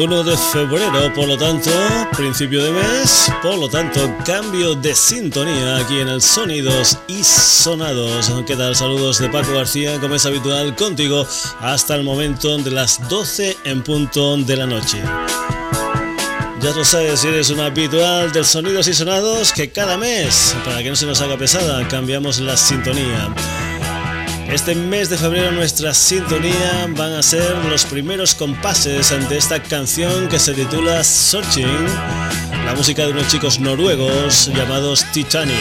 1 de febrero, por lo tanto, principio de mes, por lo tanto, cambio de sintonía aquí en el Sonidos y Sonados. ¿Qué tal? Saludos de Paco García, como es habitual, contigo hasta el momento de las 12 en punto de la noche. Ya lo sabes, si eres un habitual del Sonidos y Sonados, que cada mes, para que no se nos haga pesada, cambiamos la sintonía. Este mes de febrero nuestra sintonía van a ser los primeros compases ante esta canción que se titula Searching, la música de unos chicos noruegos llamados Titanic.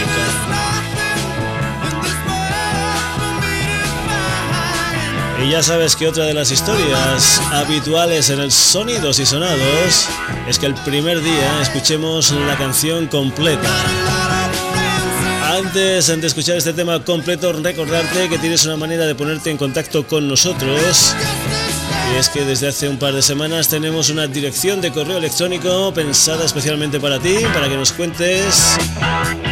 Y ya sabes que otra de las historias habituales en el Sonidos y Sonados es que el primer día escuchemos la canción completa. Antes de escuchar este tema completo, recordarte que tienes una manera de ponerte en contacto con nosotros. Y es que desde hace un par de semanas tenemos una dirección de correo electrónico pensada especialmente para ti, para que nos cuentes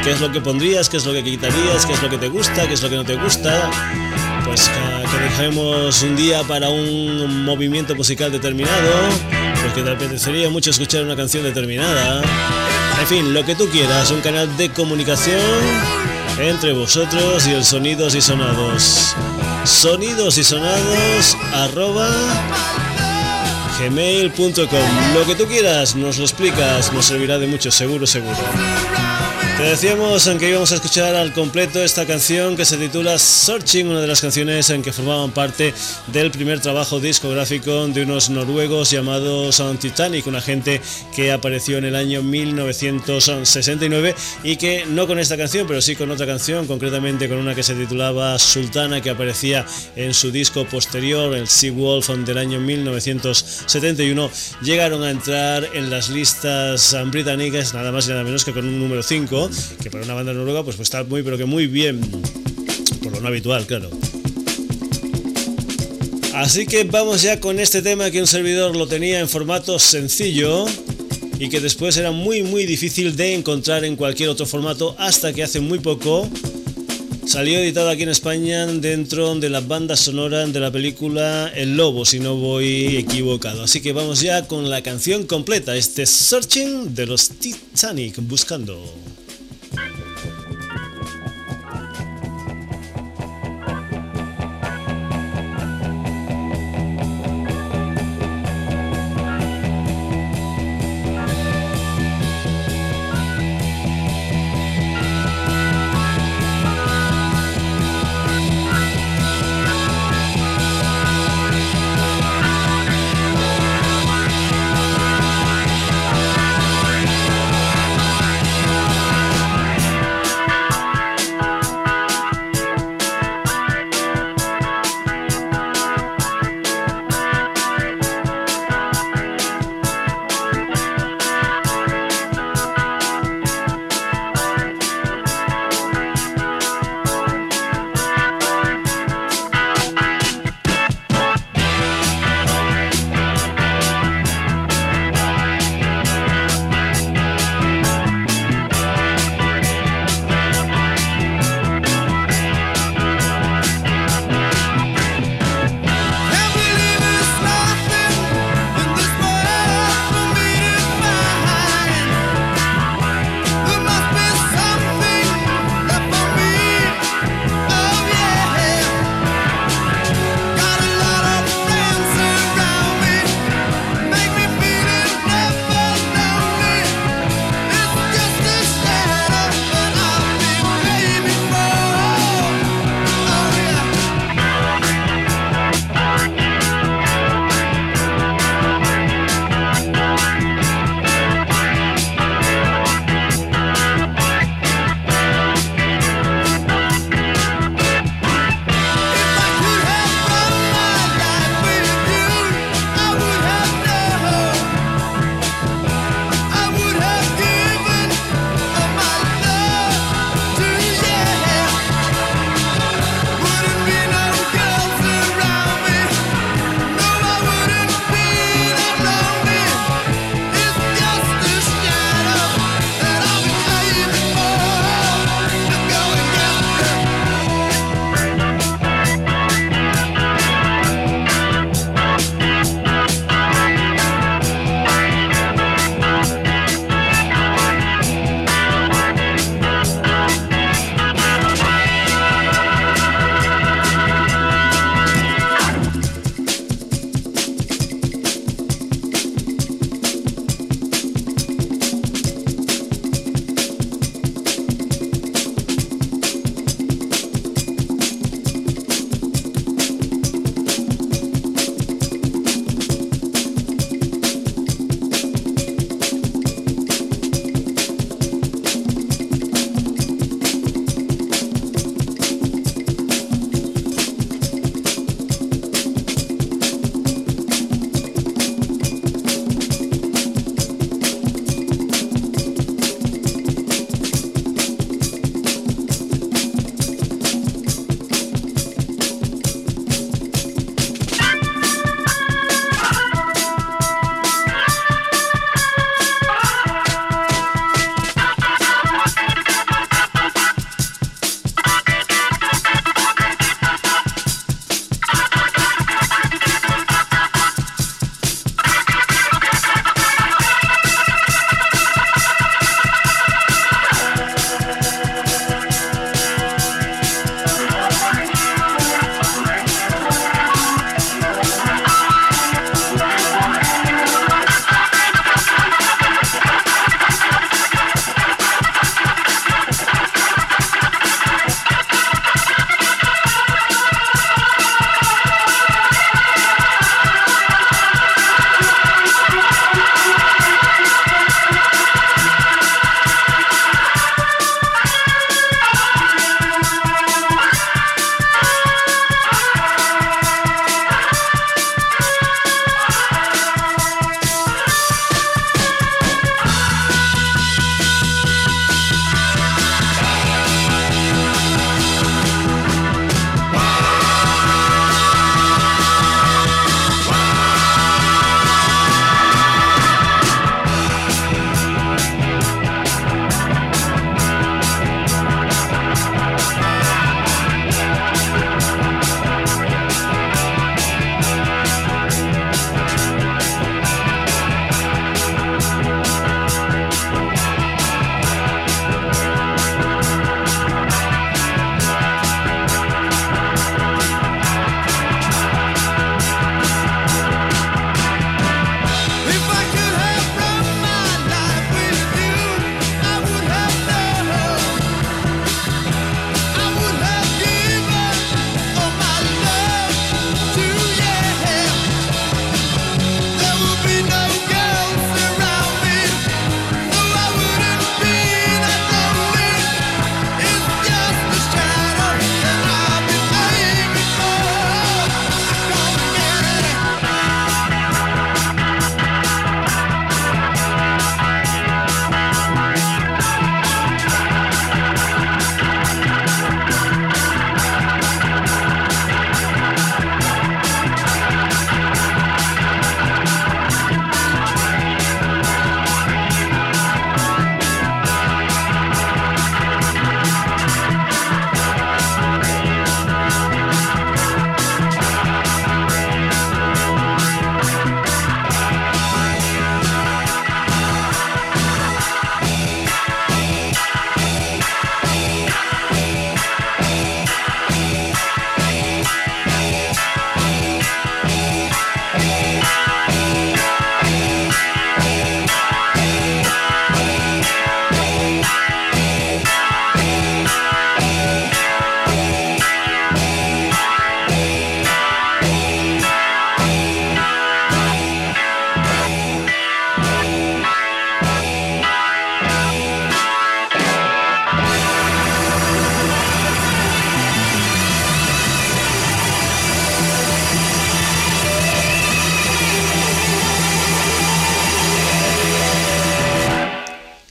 qué es lo que pondrías, qué es lo que quitarías, qué es lo que te gusta, qué es lo que no te gusta. Pues que, dejemos un día para un movimiento musical determinado, porque te apetecería mucho escuchar una canción determinada. En fin, lo que tú quieras, un canal de comunicación entre vosotros y el Sonidos y Sonados. Sonidos y Sonados arroba gmail.com. Lo que tú quieras, nos lo explicas, nos servirá de mucho, seguro, seguro. Te decíamos en que íbamos a escuchar al completo esta canción que se titula Searching, una de las canciones en que formaban parte del primer trabajo discográfico de unos noruegos llamados Titanic, una gente que apareció en el año 1969 y que no con esta canción, pero sí con otra canción, concretamente con una que se titulaba Sultana, que aparecía en su disco posterior, el Sea Wolf del año 1971, llegaron a entrar en las listas británicas nada más y nada menos que con un número 5 que para una banda noruega pues, pues está muy pero que muy bien, por lo no habitual, claro. Así que vamos ya con este tema que un servidor lo tenía en formato sencillo y que después era muy muy difícil de encontrar en cualquier otro formato hasta que hace muy poco salió editado aquí en España dentro de la banda sonora de la película El Lobo, si no voy equivocado. Así que vamos ya con la canción completa, este Searching de los Titanic, buscando.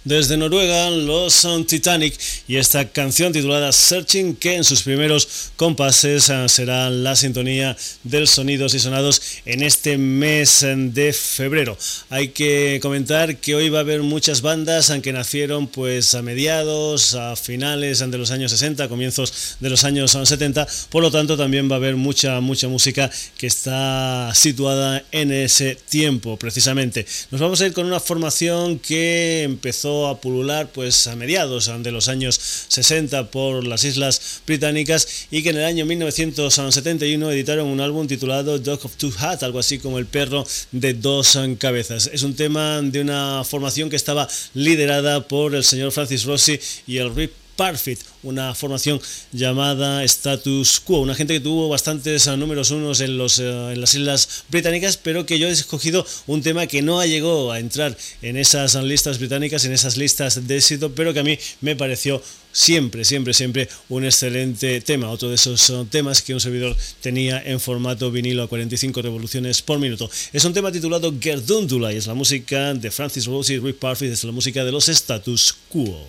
Desde Noruega, los Titanic y esta canción titulada Searching, que en sus primeros compases eh, será la sintonía del Sonidos y Sonados en este mes de febrero. Hay que comentar que hoy va a haber muchas bandas aunque nacieron pues a mediados, a finales de los años 60, comienzos de los años 70, por lo tanto también va a haber mucha mucha música que está situada en ese tiempo precisamente. Nos vamos a ir con una formación que empezó a pulular pues a mediados de los años 60 por las islas británicas y que en el año 1971 editaron un álbum titulado Dog of Two Hats, algo así como el perro de dos cabezas. Es un tema de una formación que estaba liderada por el señor Francis Rossi y el Rip Parfit, una formación llamada Status Quo, una gente que tuvo bastantes eh, números unos en, los, eh, en las islas británicas, pero que yo he escogido un tema que no llegado a entrar en esas listas británicas, en esas listas de éxito, pero que a mí me pareció siempre, siempre, siempre un excelente tema, otro de esos eh, temas que un servidor tenía en formato vinilo a 45 revoluciones por minuto. Es un tema titulado Gerdundula y es la música de Francis Rose y Rick Parfit, es la música de los Status Quo.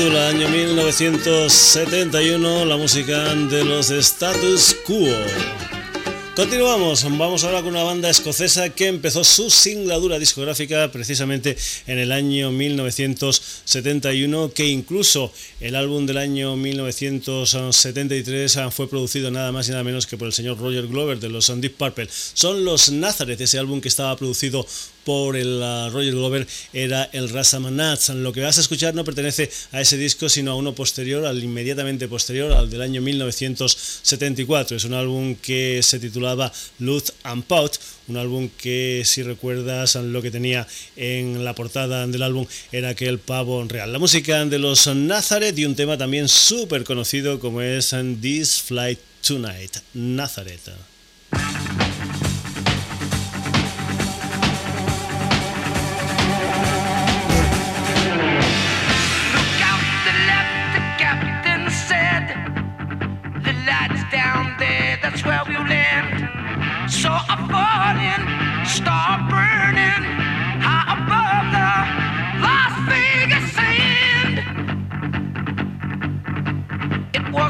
Dundula, año 1971, la música de los Status Quo. Continuamos, vamos ahora con una banda escocesa que empezó su singladura discográfica precisamente en el año 1971, que incluso el álbum del año 1973 fue producido nada más y nada menos que por el señor Roger Glover de los Deep Purple. Son los Nazareth, ese álbum que estaba producido por el Roger Glover era el Rasamanats. Lo que vas a escuchar no pertenece a ese disco, sino a uno posterior, al inmediatamente posterior, al del año 1974. Es un álbum que se titulaba Luz and Pot, un álbum que si recuerdas lo que tenía en la portada del álbum era aquel pavo real. La música de los Nazareth y un tema también súper conocido como es This Flight Tonight, Nazareth.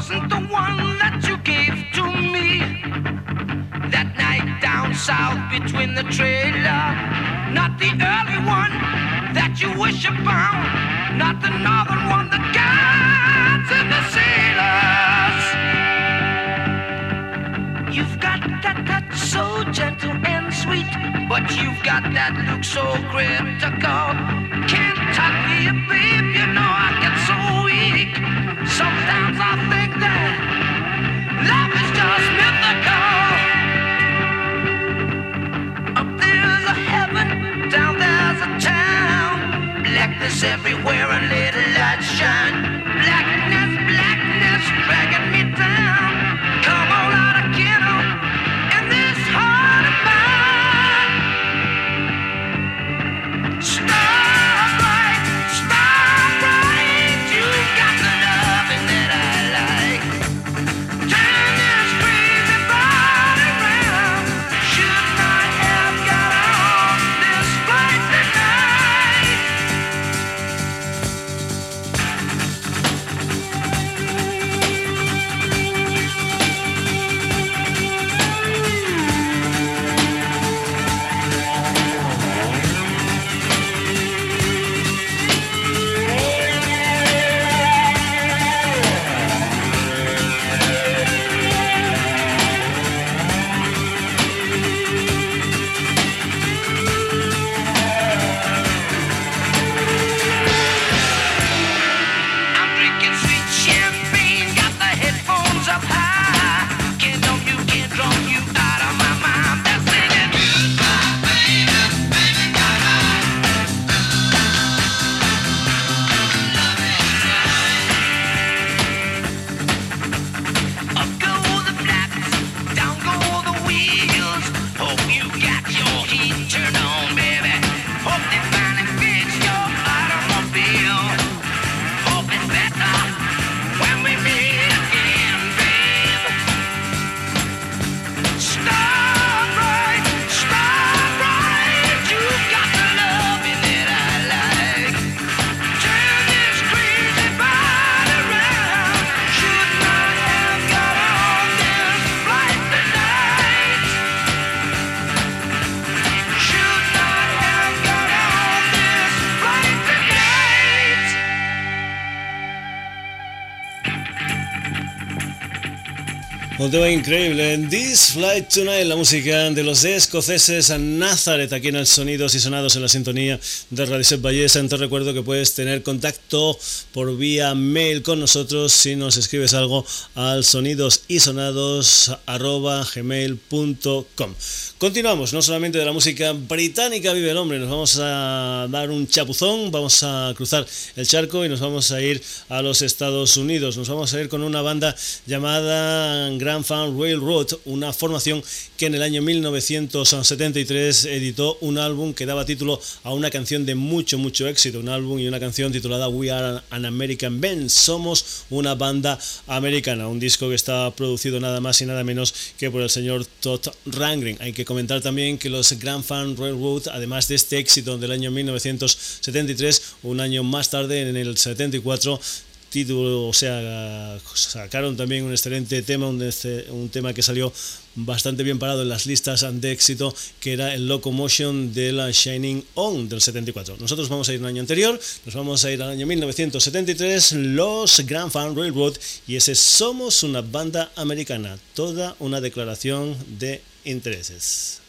Wasn't the one that you gave to me that night down south between the trailer. Not the early one that you wish upon, not the northern one, the guides and the sailors. You've got that so gentle and sweet, but you've got that look so critical. Can't talk to you, babe, you know I get so weak. Sometimes I think that life is just mythical. Up there's a heaven, down there's a town. Blackness everywhere and little light shine. Blackness, blackness dragging Tema increíble This Flight Tonight, la música de los escoceses a Nazareth, aquí en el Sonidos y Sonados en la sintonía de Radio Set Ballesta. Te recuerdo que puedes tener contacto por vía mail con nosotros si nos escribes algo al sonidos y sonados gmail.com. Continuamos, no solamente de la música británica vive el hombre, nos vamos a dar un chapuzón, vamos a cruzar el charco y nos vamos a ir a los Estados Unidos. Nos vamos a ir con una banda llamada Grand Fan Railroad, una formación que en el año 1973 editó un álbum que daba título a una canción de mucho, mucho éxito, un álbum y una canción titulada We Are an American Band, somos una banda americana, un disco que está producido nada más y nada menos que por el señor Todd Rangren. Hay que comentar también que los Grand Fan Railroad, además de este éxito del año 1973, un año más tarde, en el 74, título, o sea, sacaron también un excelente tema, un, un tema que salió bastante bien parado en las listas de éxito, que era el Locomotion de la Shining On del 74. Nosotros vamos a ir un año anterior, nos vamos a ir al año 1973, los Grand Fan Railroad, y ese Somos una banda americana, toda una declaración de intereses.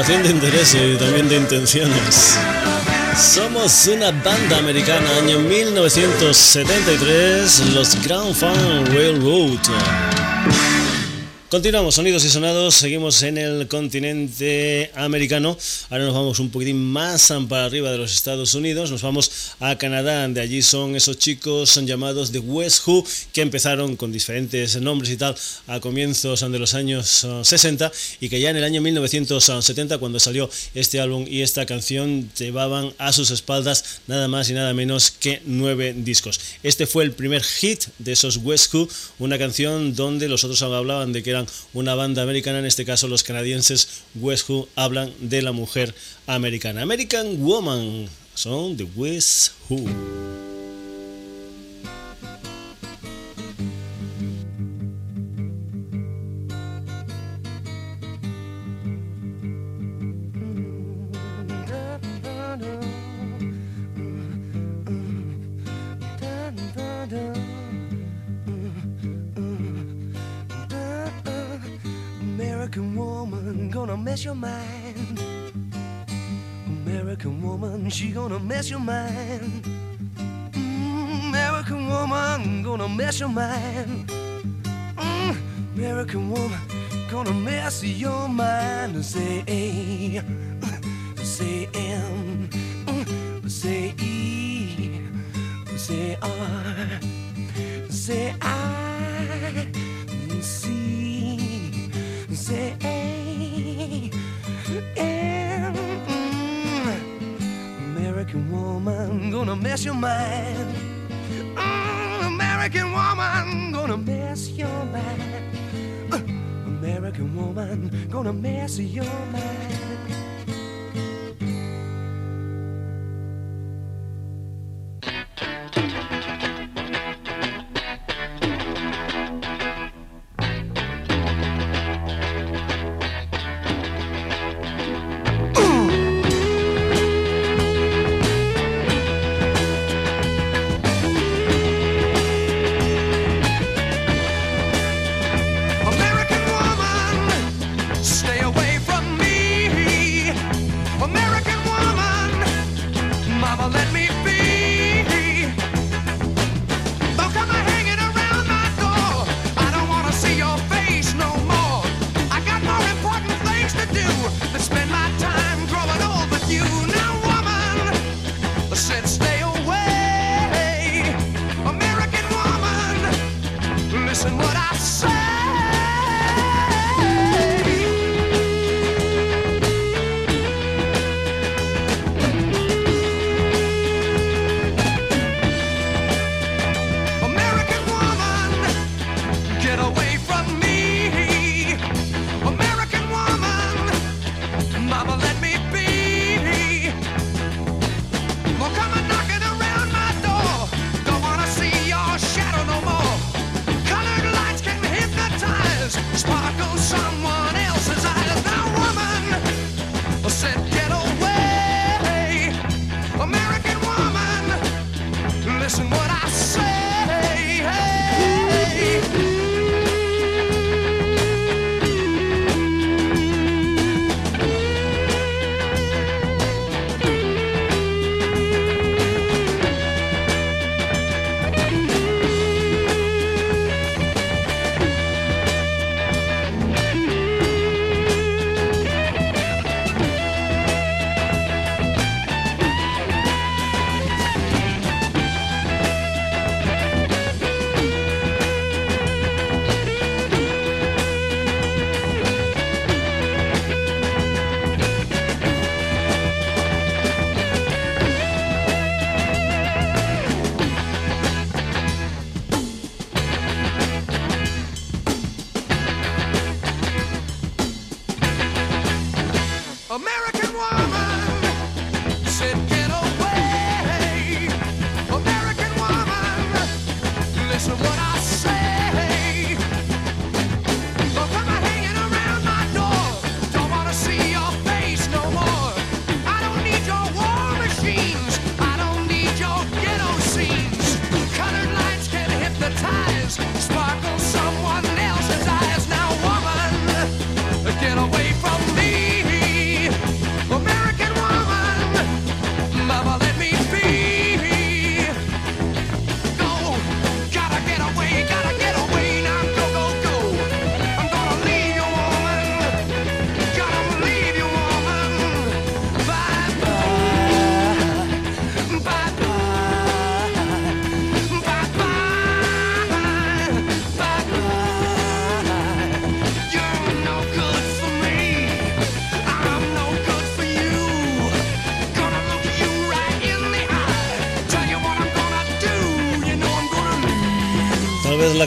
Declaración de interés y también de intenciones. Somos una banda americana, año 1973, los Grand Fun Railroad. Continuamos, sonidos y sonados, seguimos en el continente americano. Ahora nos vamos un poquitín más para arriba de los Estados Unidos, nos vamos a Canadá, de allí son esos chicos son llamados The West Who, que empezaron con diferentes nombres y tal a comienzos de los años 60 uh, y que ya en el año 1970, cuando salió este álbum y esta canción, llevaban a sus espaldas nada más y nada menos que nueve discos. Este fue el primer hit de esos West Who, una canción donde los otros hablaban de que era una banda americana, en este caso los canadienses West Who hablan de la mujer americana. American Woman son The West Who. Mess your mind. American woman, she gonna mess your mind. Mm, American woman, gonna mess your mind. Mm, American woman, gonna mess your mind. Say A, say M, say E, say R, say I, A. American woman, gonna mess your mind. Mm, American woman, gonna mess your mind. Uh, American woman, gonna mess your mind.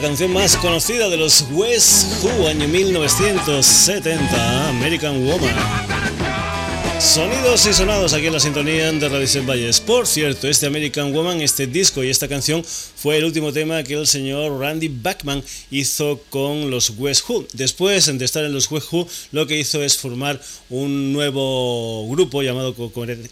Canción más conocida de los West Who, año 1970, American Woman. Sonidos y sonados aquí en la sintonía de Radio Valles. Por cierto, este American Woman, este disco y esta canción fue el último tema que el señor Randy Bachman hizo con los West Who. Después de estar en los West Who, lo que hizo es formar un nuevo grupo llamado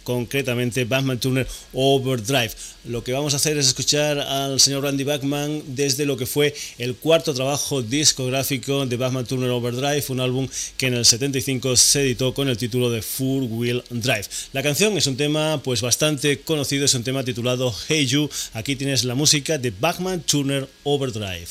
concretamente Bachman Turner Overdrive. Lo que vamos a hacer es escuchar al señor Randy Bachman desde lo que fue el cuarto trabajo discográfico de Bachman Turner Overdrive, un álbum que en el 75 se editó con el título de Full Wheel Drive. La canción es un tema pues bastante conocido, es un tema titulado Hey You. Aquí tienes la música de Bachman Turner Overdrive.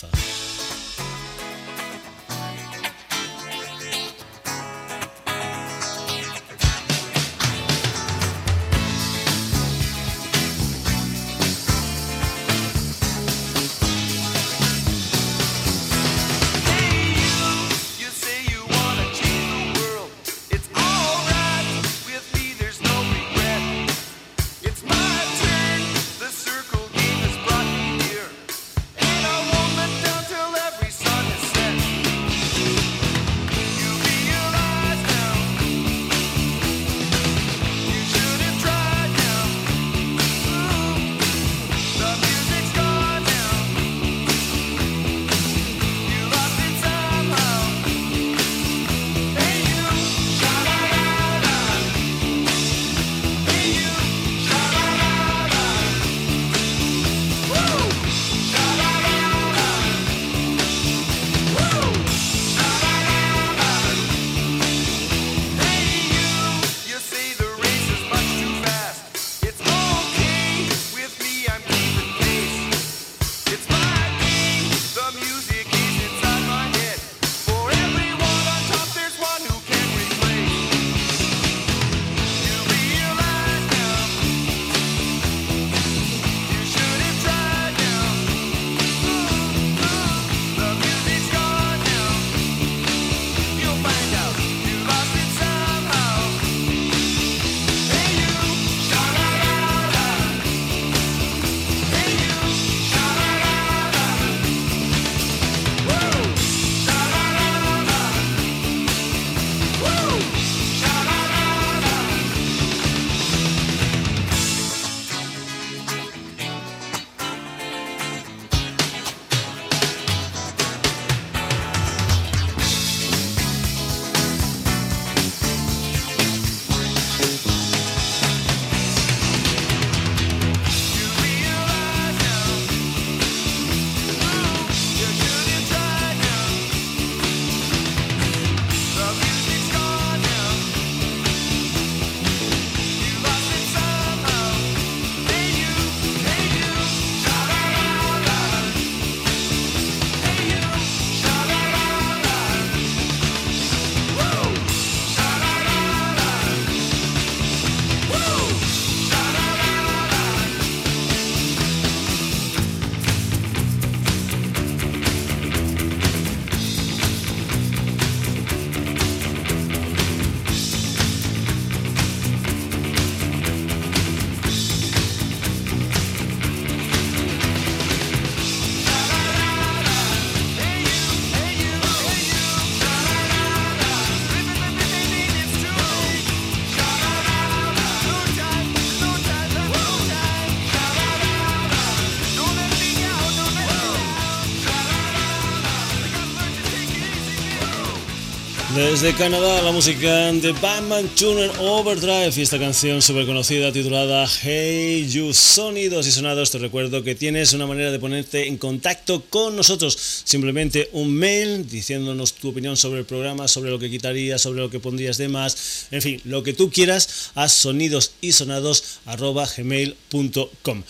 Desde Canadá, la música de Batman Tuner Overdrive y esta canción súper conocida titulada Hey You Sonidos y Sonados. Te recuerdo que tienes una manera de ponerte en contacto con nosotros. Simplemente un mail diciéndonos tu opinión sobre el programa, sobre lo que quitarías, sobre lo que pondrías de más. En fin, lo que tú quieras a sonidosisonados.gmail.com.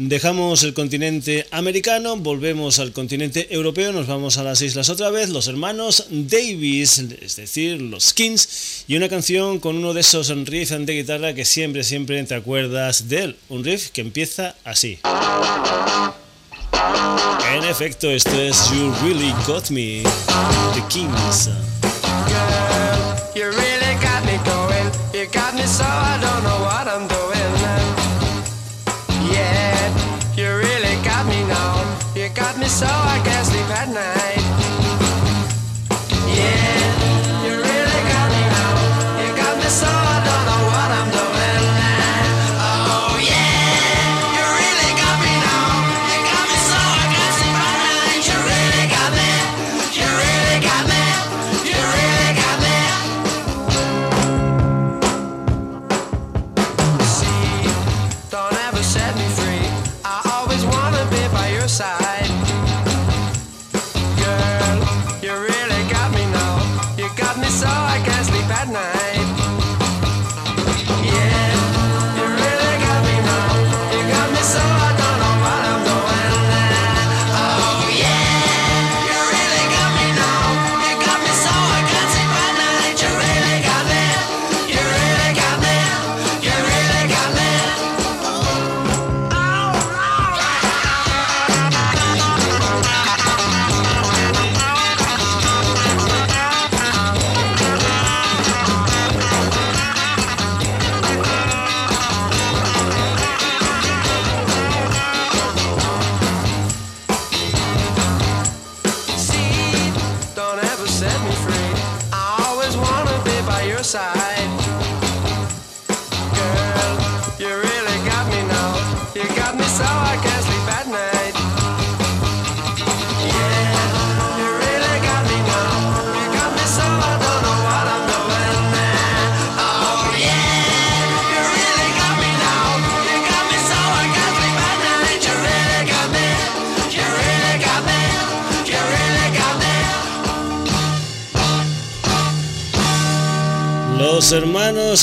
Dejamos el continente americano, volvemos al continente europeo, nos vamos a las islas otra vez, los hermanos Davis, es decir, los Kings, y una canción con uno de esos riffs de guitarra que siempre, siempre te acuerdas de él, un riff que empieza así. En efecto, esto es You Really Got Me, The Kings.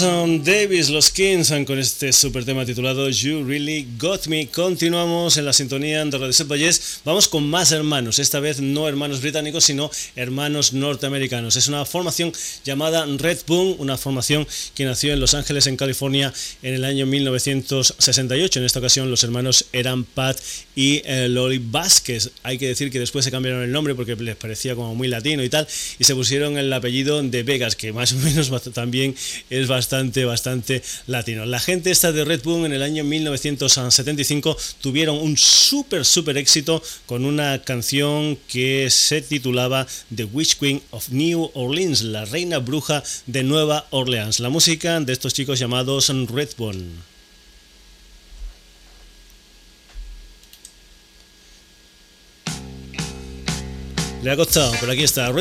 Um, Davis, los Kings, con este super tema titulado You Really Got Me. Continuamos en la sintonía de Radio. Vamos con más hermanos, esta vez no hermanos británicos, sino hermanos norteamericanos. Es una formación llamada Red Boom, una formación que nació en Los Ángeles, en California, en el año 1968. En esta ocasión los hermanos eran Pat y eh, Loli Vázquez. Hay que decir que después se cambiaron el nombre porque les parecía como muy latino y tal, y se pusieron el apellido de Vegas, que más o menos también es bastante, bastante latino. La gente esta de Red en el año 1975 tuvieron un súper, súper éxito con una canción que se titulaba The Witch Queen of New Orleans, la reina bruja de Nueva Orleans. La música de estos chicos llamados Redbone. Le ha costado, pero aquí está,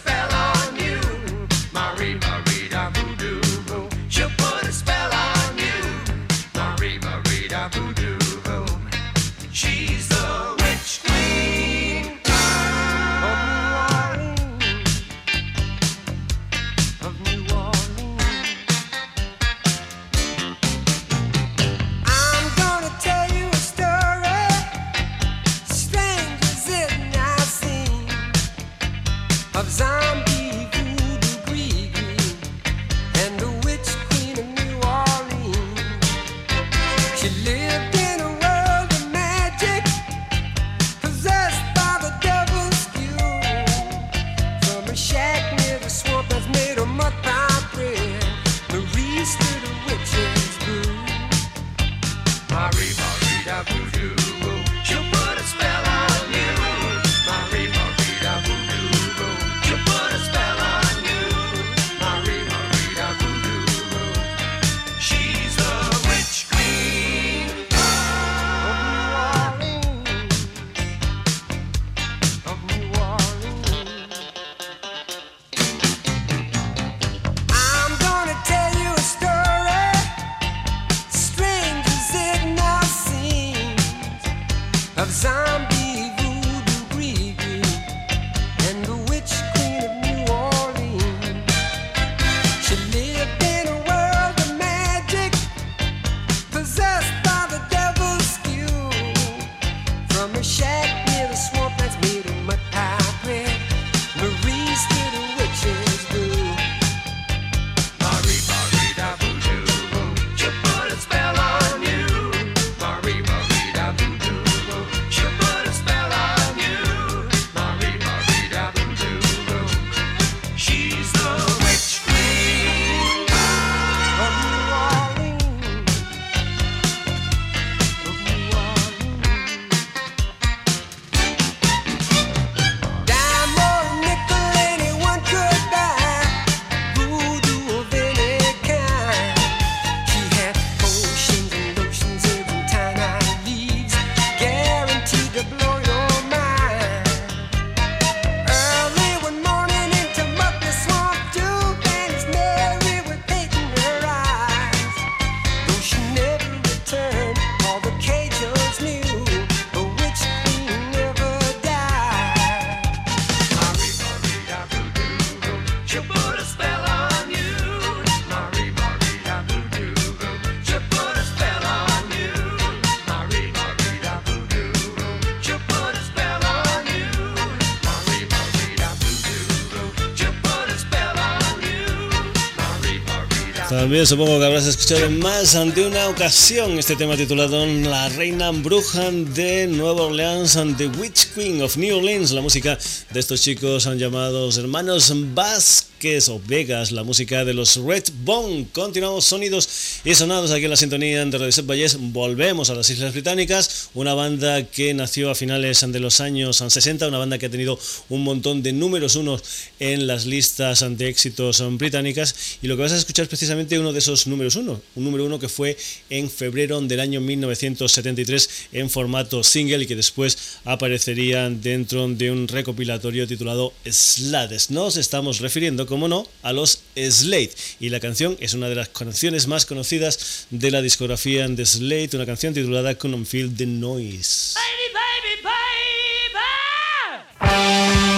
Redbone. También supongo que habrás escuchado más ante una ocasión este tema titulado La Reina Bruja de Nueva Orleans and The Witch Queen of New Orleans. La música de estos chicos han llamados hermanos Vázquez o Vegas, la música de los Red Bone. Continuamos sonidos y sonados aquí en la sintonía de Radio Set Valles. Volvemos a las Islas Británicas, una banda que nació a finales de los años 60, una banda que ha tenido un montón de números unos en las listas de éxitos británicas. Y lo que vas a escuchar es precisamente uno de esos números uno, un número uno que fue en febrero del año 1973 en formato single y que después aparecería dentro de un recopilatorio titulado Slades. Nos estamos refiriendo como no, a los Slate. Y la canción es una de las canciones más conocidas de la discografía de Slate, una canción titulada Couldn't Feel the Noise. música de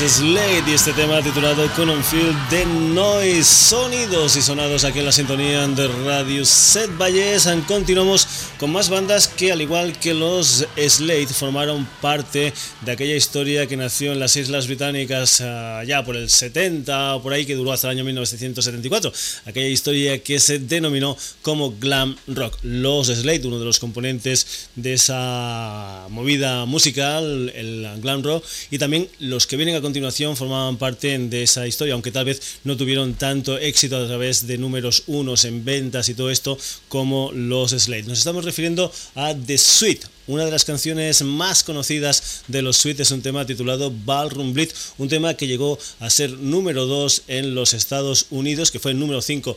los Slade y este tema titulado Couldn't Feel the Noise. Sonidos y sonados aquí en la sintonía de Radio Set Valles. Continuamos con más bandas que al igual que los Slade formaron parte de aquella historia que nació en las Islas Británicas ah, ya por el 70 o por ahí que duró hasta el año 1974. Aquella historia que se denominó como glam rock. Los Slade, uno de los componentes de esa movida musical, el glam rock, y también los que vienen a continuación formaban parte de esa historia, aunque tal vez no tuvieron tanto éxito a través de números unos en ventas y todo esto como los Slade. Nos estamos refiriendo a The Sweet una de las canciones más conocidas de los Sweet es un tema titulado Ballroom Blitz, un tema que llegó a ser número 2 en los Estados Unidos, que fue el número 5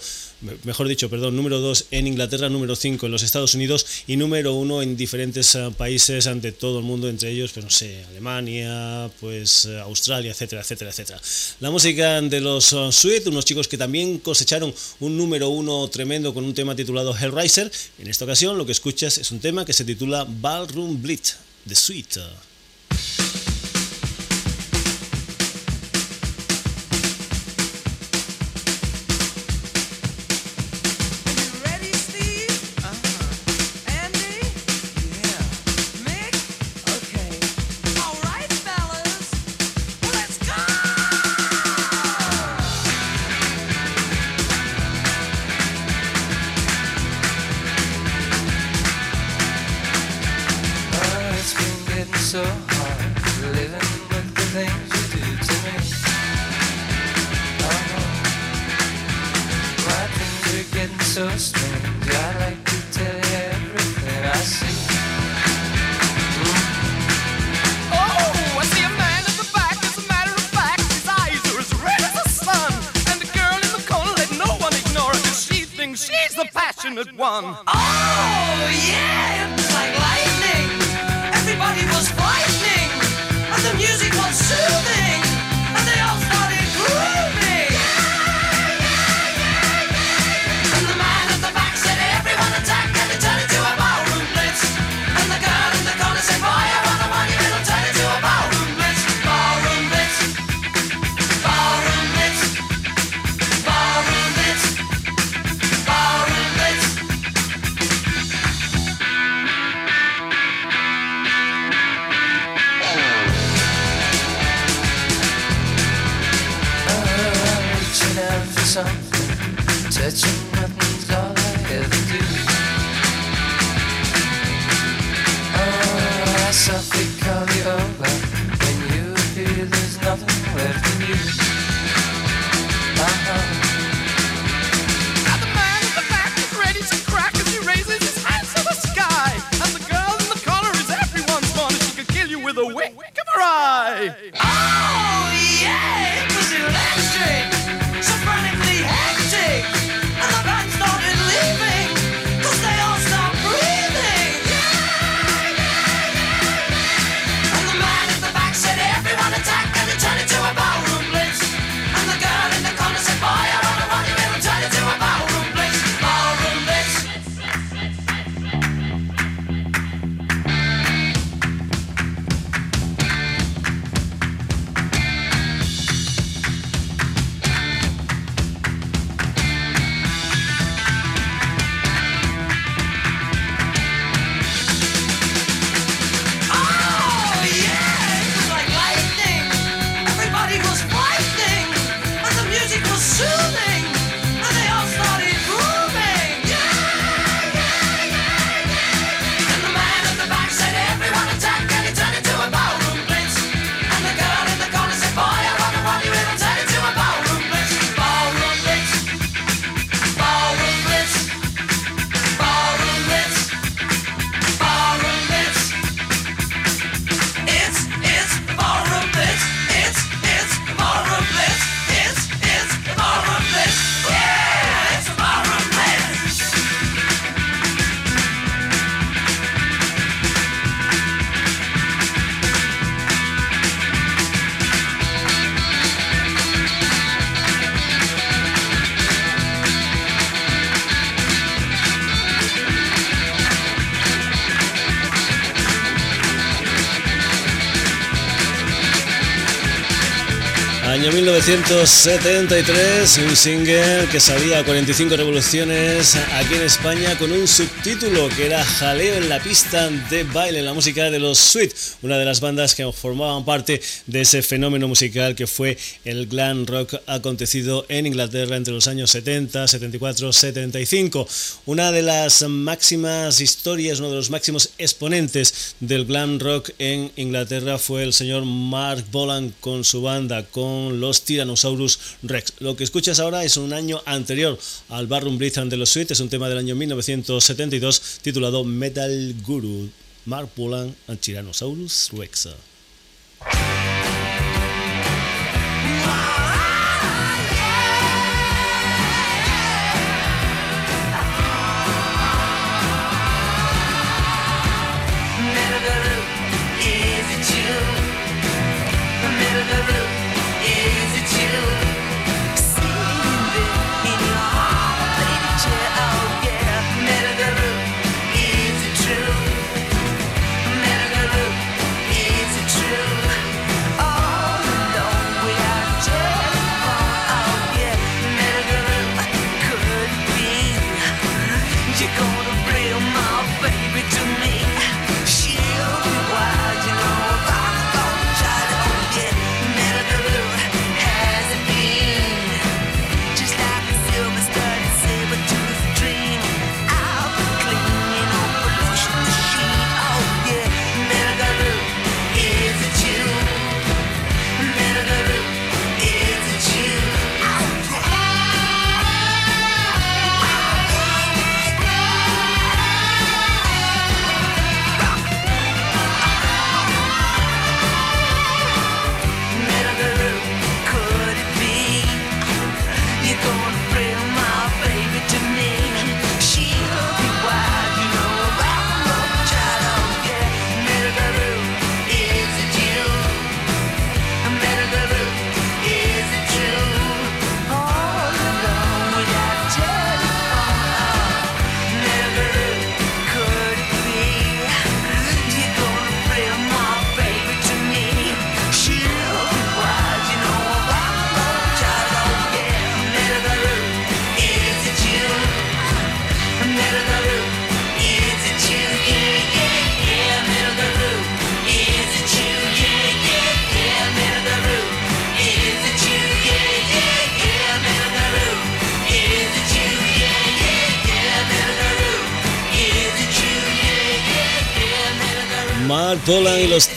mejor dicho, perdón, número 2 en Inglaterra, número 5 en los Estados Unidos y número 1 en diferentes eh, países ante todo el mundo, entre ellos, pues no sé, Alemania, pues eh, Australia, etcétera, etcétera, etcétera. La música de los uh, Sweet, unos chicos que también cosecharon un número 1 tremendo con un tema titulado Hellraiser. En esta ocasión lo que escuchas es un tema que se titula Ballroom Blitz, The Sweet. 1973, un single que salía a 45 revoluciones aquí en España con un subtítulo que era Jaleo en la pista de baile, la música de los Sweet, una de las bandas que formaban parte de ese fenómeno musical que fue el glam rock acontecido en Inglaterra entre los años 70, 74, 75. Una de las máximas historias, uno de los máximos exponentes del glam rock en Inglaterra fue el señor Mark Bolan con su banda, con los Tyrannosaurus Rex. Lo que escuchas ahora es un año anterior al Barroom Blitz de los Sweet, es un tema del año 1972 titulado Metal Guru. Mark Polan and Tyrannosaurus Rex.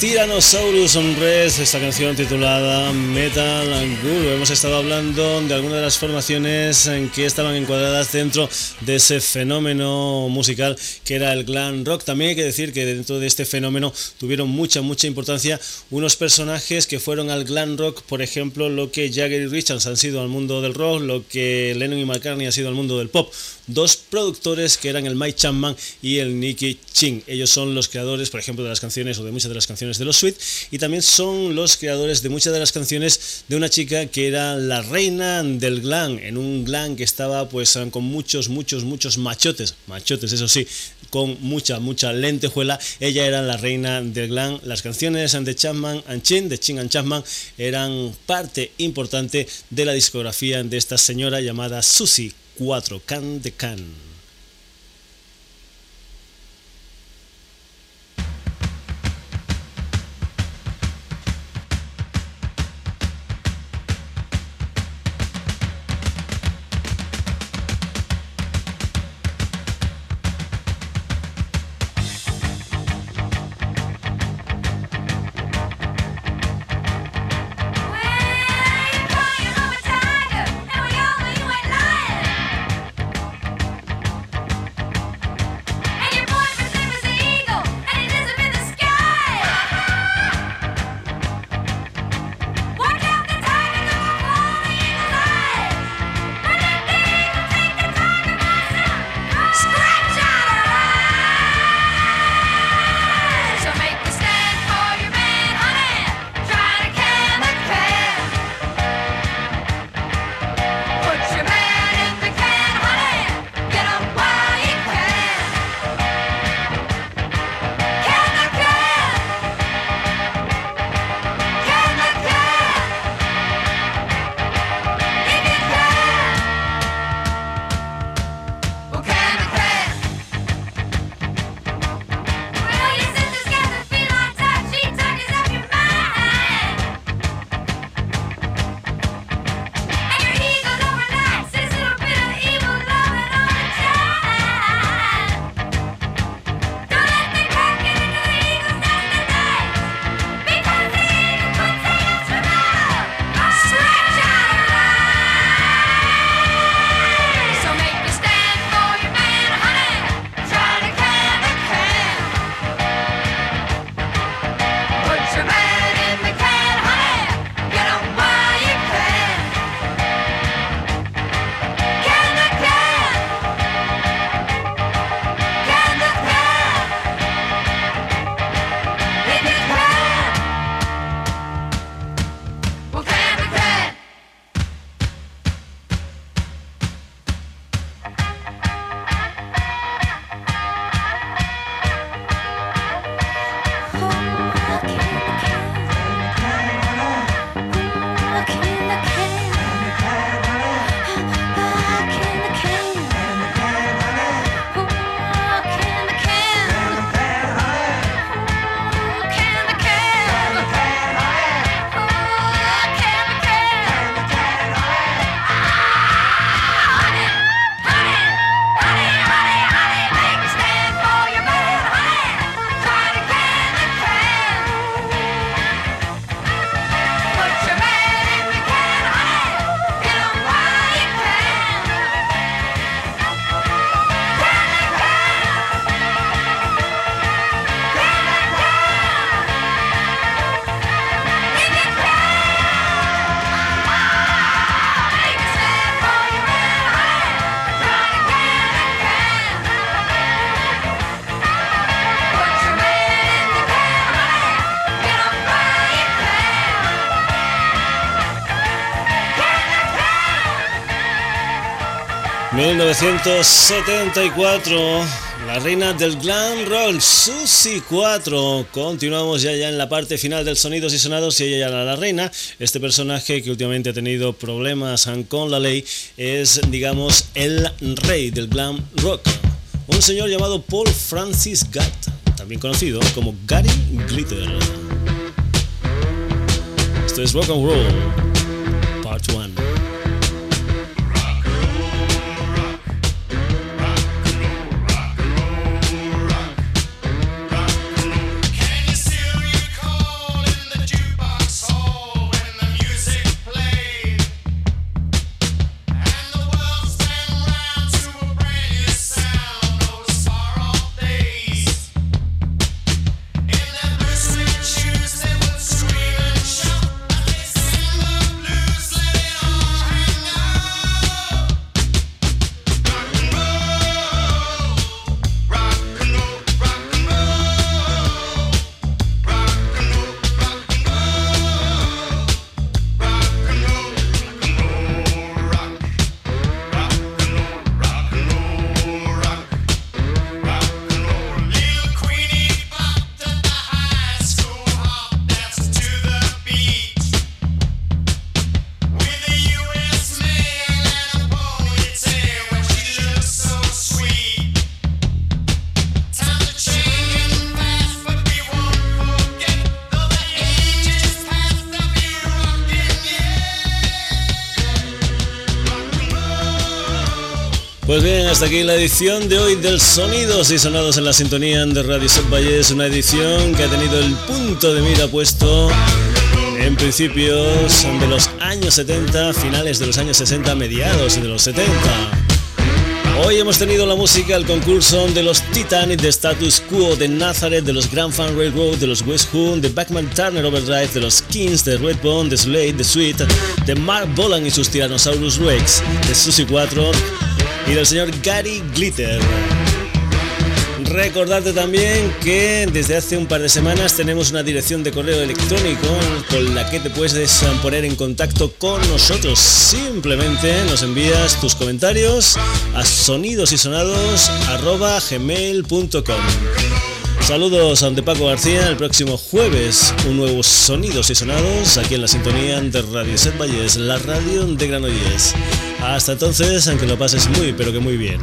Tyrannosaurus Rex, esta canción titulada Metal Guru. Hemos estado hablando de algunas de las formaciones en que estaban encuadradas dentro de ese fenómeno musical que era el glam rock. También hay que decir que dentro de este fenómeno tuvieron mucha, mucha importancia unos personajes que fueron al glam rock, por ejemplo, lo que Jagger y Richards han sido al mundo del rock, lo que Lennon y McCartney han sido al mundo del pop dos productores que eran el Mike Chapman y el Nicky Ching. Ellos son los creadores, por ejemplo, de las canciones o de muchas de las canciones de los Sweet y también son los creadores de muchas de las canciones de una chica que era la reina del glam, en un glam que estaba pues con muchos, muchos, muchos machotes, machotes, eso sí, con mucha, mucha lentejuela. Ella era la reina del glam. Las canciones de Chapman and Chin, de Ching and Chapman, eran parte importante de la discografía de esta señora llamada Susie 4 Can de Can. 1974, la reina del glam rock, Susie 4. Continuamos ya, ya en la parte final del Sonidos y Sonados y ella ya la, la reina. Este personaje que últimamente ha tenido problemas con la ley es, digamos, el rey del glam rock. Un señor llamado Paul Francis Gatt, también conocido como Gary Glitter. Esto es Rock and Roll, Part 1. Aquí la edición de hoy del Sonidos y Sonados en la sintonía de Radio Set Es una edición que ha tenido el punto de mira puesto en principios de los años 70, finales de los años 60, mediados de los 70. Hoy hemos tenido la música, el concurso de los Titanic, de Status Quo, de Nazareth, de los Grand Fan Railroad, de los West Who, de Backman Turner Overdrive, de los Kings, de Redbone, de Slade, de Sweet, de Mark Bolan y sus Tyrannosaurus Rex, de Susie 4 y del señor Gary Glitter. Recordarte también que desde hace un par de semanas tenemos una dirección de correo electrónico con la que te puedes poner en contacto con nosotros. Simplemente nos envías tus comentarios a sonidosysonados.gmail.com Saludos a de Paco García. El próximo jueves, un nuevo Sonidos y Sonados aquí en la sintonía de Radio Set Valles, la radio de Granollers. Hasta entonces, aunque lo pases muy, pero que muy bien.